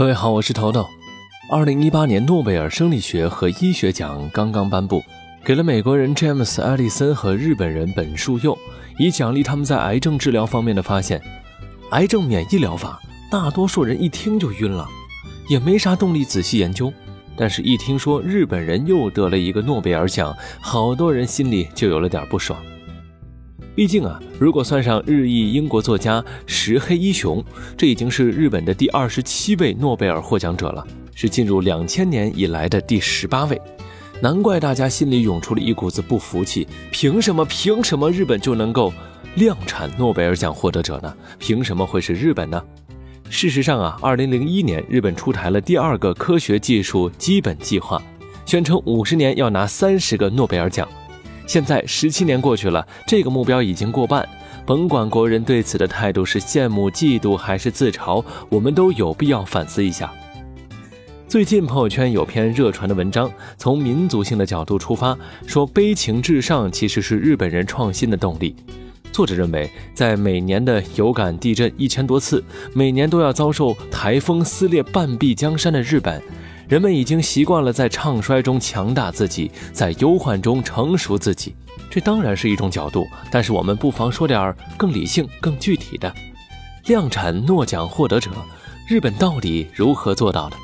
各位好，我是头头。二零一八年诺贝尔生理学和医学奖刚刚颁布，给了美国人詹姆斯·艾利森和日本人本树佑，以奖励他们在癌症治疗方面的发现。癌症免疫疗法，大多数人一听就晕了，也没啥动力仔细研究。但是，一听说日本人又得了一个诺贝尔奖，好多人心里就有了点不爽。毕竟啊，如果算上日裔英国作家石黑一雄，这已经是日本的第二十七位诺贝尔获奖者了，是进入两千年以来的第十八位。难怪大家心里涌出了一股子不服气：凭什么？凭什么日本就能够量产诺贝尔奖获得者呢？凭什么会是日本呢？事实上啊，二零零一年日本出台了第二个科学技术基本计划，宣称五十年要拿三十个诺贝尔奖。现在十七年过去了，这个目标已经过半。甭管国人对此的态度是羡慕、嫉妒还是自嘲，我们都有必要反思一下。最近朋友圈有篇热传的文章，从民族性的角度出发，说悲情至上其实是日本人创新的动力。作者认为，在每年的有感地震一千多次，每年都要遭受台风撕裂半壁江山的日本。人们已经习惯了在唱衰中强大自己，在忧患中成熟自己，这当然是一种角度。但是我们不妨说点更理性、更具体的。量产诺奖获得者，日本到底如何做到的？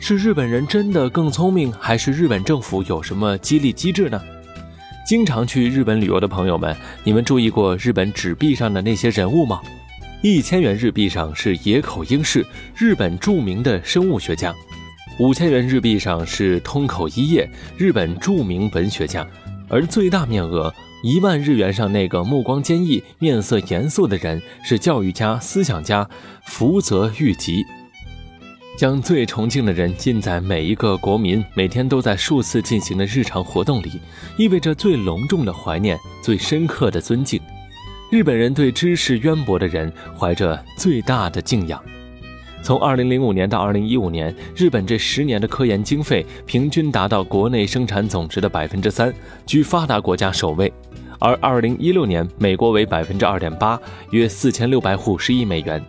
是日本人真的更聪明，还是日本政府有什么激励机制呢？经常去日本旅游的朋友们，你们注意过日本纸币上的那些人物吗？一千元日币上是野口英世，日本著名的生物学家。五千元日币上是通口一叶，日本著名文学家；而最大面额一万日元上那个目光坚毅、面色严肃的人是教育家、思想家福泽谕吉。将最崇敬的人印在每一个国民每天都在数次进行的日常活动里，意味着最隆重的怀念、最深刻的尊敬。日本人对知识渊博的人怀着最大的敬仰。从二零零五年到二零一五年，日本这十年的科研经费平均达到国内生产总值的百分之三，居发达国家首位。而二零一六年，美国为百分之二点八，约四千六百五十亿美元。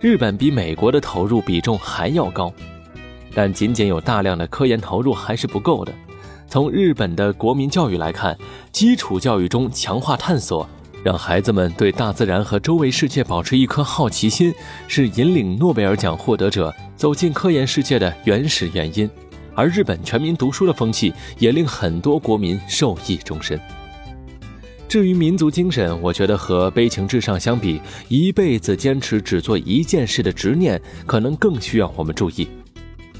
日本比美国的投入比重还要高，但仅仅有大量的科研投入还是不够的。从日本的国民教育来看，基础教育中强化探索。让孩子们对大自然和周围世界保持一颗好奇心，是引领诺贝尔奖获得者走进科研世界的原始原因。而日本全民读书的风气也令很多国民受益终身。至于民族精神，我觉得和悲情至上相比，一辈子坚持只做一件事的执念，可能更需要我们注意。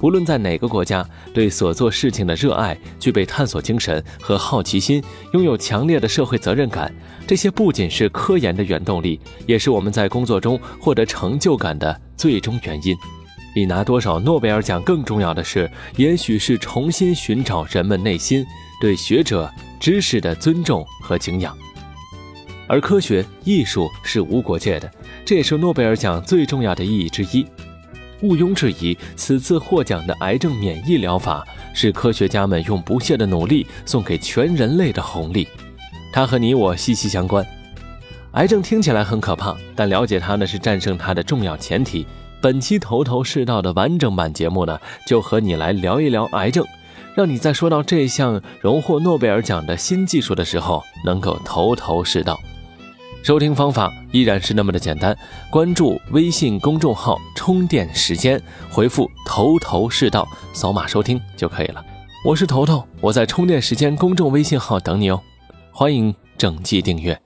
无论在哪个国家，对所做事情的热爱、具备探索精神和好奇心，拥有强烈的社会责任感，这些不仅是科研的原动力，也是我们在工作中获得成就感的最终原因。比拿多少诺贝尔奖更重要的是，也许是重新寻找人们内心对学者、知识的尊重和敬仰。而科学、艺术是无国界的，这也是诺贝尔奖最重要的意义之一。毋庸置疑，此次获奖的癌症免疫疗法是科学家们用不懈的努力送给全人类的红利，它和你我息息相关。癌症听起来很可怕，但了解它呢是战胜它的重要前提。本期头头是道的完整版节目呢，就和你来聊一聊癌症，让你在说到这项荣获诺贝尔奖的新技术的时候，能够头头是道。收听方法依然是那么的简单，关注微信公众号“充电时间”，回复“头头是道”，扫码收听就可以了。我是头头，我在充电时间公众微信号等你哦，欢迎整季订阅。